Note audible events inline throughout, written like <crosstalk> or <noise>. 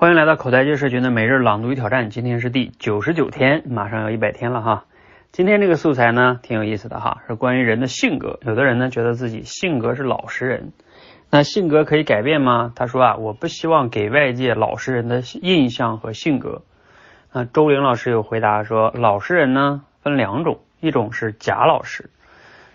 欢迎来到口才界社群的每日朗读与挑战，今天是第九十九天，马上要一百天了哈。今天这个素材呢，挺有意思的哈，是关于人的性格。有的人呢，觉得自己性格是老实人，那性格可以改变吗？他说啊，我不希望给外界老实人的印象和性格。那周玲老师有回答说，老实人呢分两种，一种是假老实，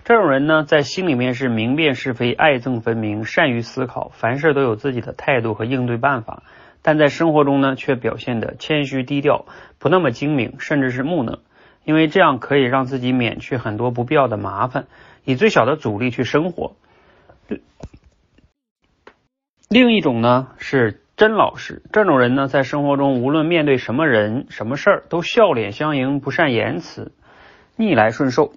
这种人呢，在心里面是明辨是非、爱憎分明、善于思考，凡事都有自己的态度和应对办法，但在生活中呢，却表现的谦虚低调，不那么精明，甚至是木讷。因为这样可以让自己免去很多不必要的麻烦，以最小的阻力去生活。另一种呢是真老实，这种人呢在生活中无论面对什么人、什么事儿都笑脸相迎，不善言辞，逆来顺受，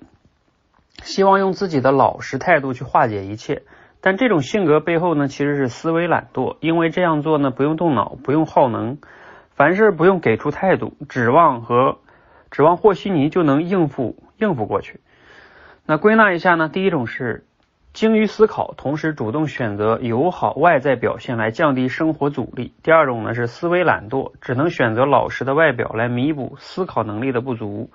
希望用自己的老实态度去化解一切。但这种性格背后呢，其实是思维懒惰，因为这样做呢不用动脑，不用耗能，凡事不用给出态度，指望和。指望和稀泥就能应付应付过去。那归纳一下呢？第一种是精于思考，同时主动选择友好外在表现来降低生活阻力。第二种呢是思维懒惰，只能选择老实的外表来弥补思考能力的不足。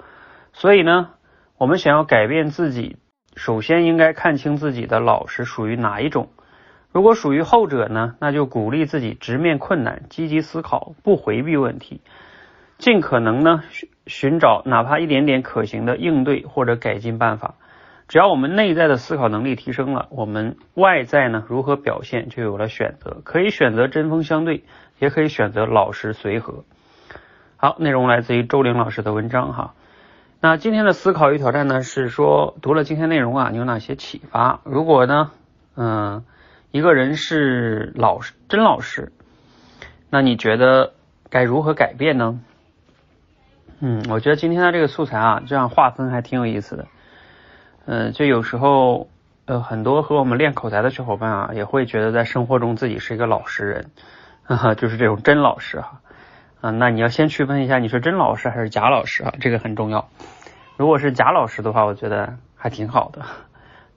所以呢，我们想要改变自己，首先应该看清自己的老实属于哪一种。如果属于后者呢，那就鼓励自己直面困难，积极思考，不回避问题。尽可能呢寻寻找哪怕一点点可行的应对或者改进办法。只要我们内在的思考能力提升了，我们外在呢如何表现就有了选择。可以选择针锋相对，也可以选择老实随和。好，内容来自于周玲老师的文章哈。那今天的思考与挑战呢是说，读了今天内容啊，你有哪些启发？如果呢，嗯，一个人是老实真老实，那你觉得该如何改变呢？嗯，我觉得今天的这个素材啊，这样划分还挺有意思的。嗯，就有时候呃，很多和我们练口才的小伙伴啊，也会觉得在生活中自己是一个老实人，就是这种真老实哈。那你要先区分一下，你是真老实还是假老实啊？这个很重要。如果是假老实的话，我觉得还挺好的。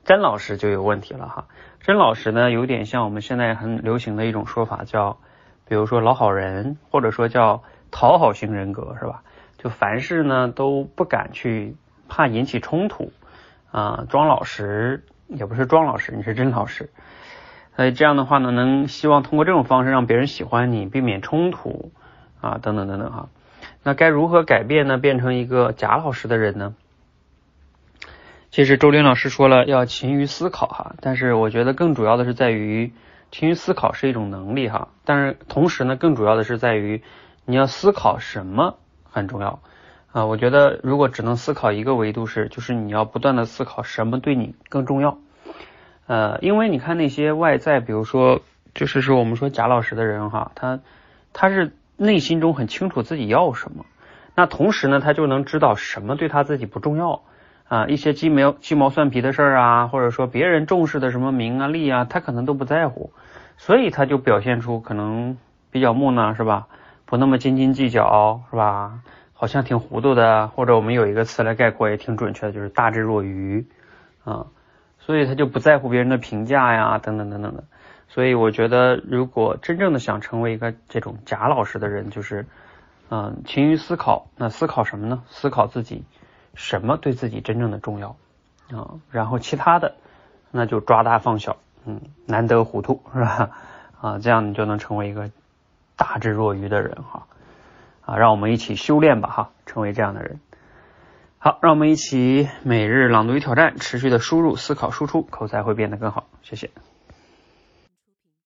真老实就有问题了哈。真老实呢，有点像我们现在很流行的一种说法，叫比如说老好人，或者说叫讨好型人格，是吧？就凡事呢都不敢去，怕引起冲突啊，装老实也不是装老实，你是真老实。所以这样的话呢，能希望通过这种方式让别人喜欢你，避免冲突啊，等等等等哈。那该如何改变呢？变成一个假老实的人呢？其实周林老师说了要勤于思考哈，但是我觉得更主要的是在于勤于思考是一种能力哈，但是同时呢，更主要的是在于你要思考什么。很重要啊！我觉得如果只能思考一个维度是，就是你要不断的思考什么对你更重要。呃，因为你看那些外在，比如说就是说我们说假老实的人哈，他他是内心中很清楚自己要什么，那同时呢，他就能知道什么对他自己不重要啊，一些鸡毛鸡毛蒜皮的事儿啊，或者说别人重视的什么名啊利啊，他可能都不在乎，所以他就表现出可能比较木讷，是吧？不那么斤斤计较，是吧？好像挺糊涂的，或者我们有一个词来概括也挺准确的，就是大智若愚啊。所以他就不在乎别人的评价呀，等等等等的。所以我觉得，如果真正的想成为一个这种假老实的人，就是嗯，勤于思考。那思考什么呢？思考自己什么对自己真正的重要啊？然后其他的那就抓大放小，嗯，难得糊涂 <laughs> 是吧？啊，这样你就能成为一个。大智若愚的人哈啊，让我们一起修炼吧哈，成为这样的人。好，让我们一起每日朗读与挑战，持续的输入、思考、输出，口才会变得更好。谢谢。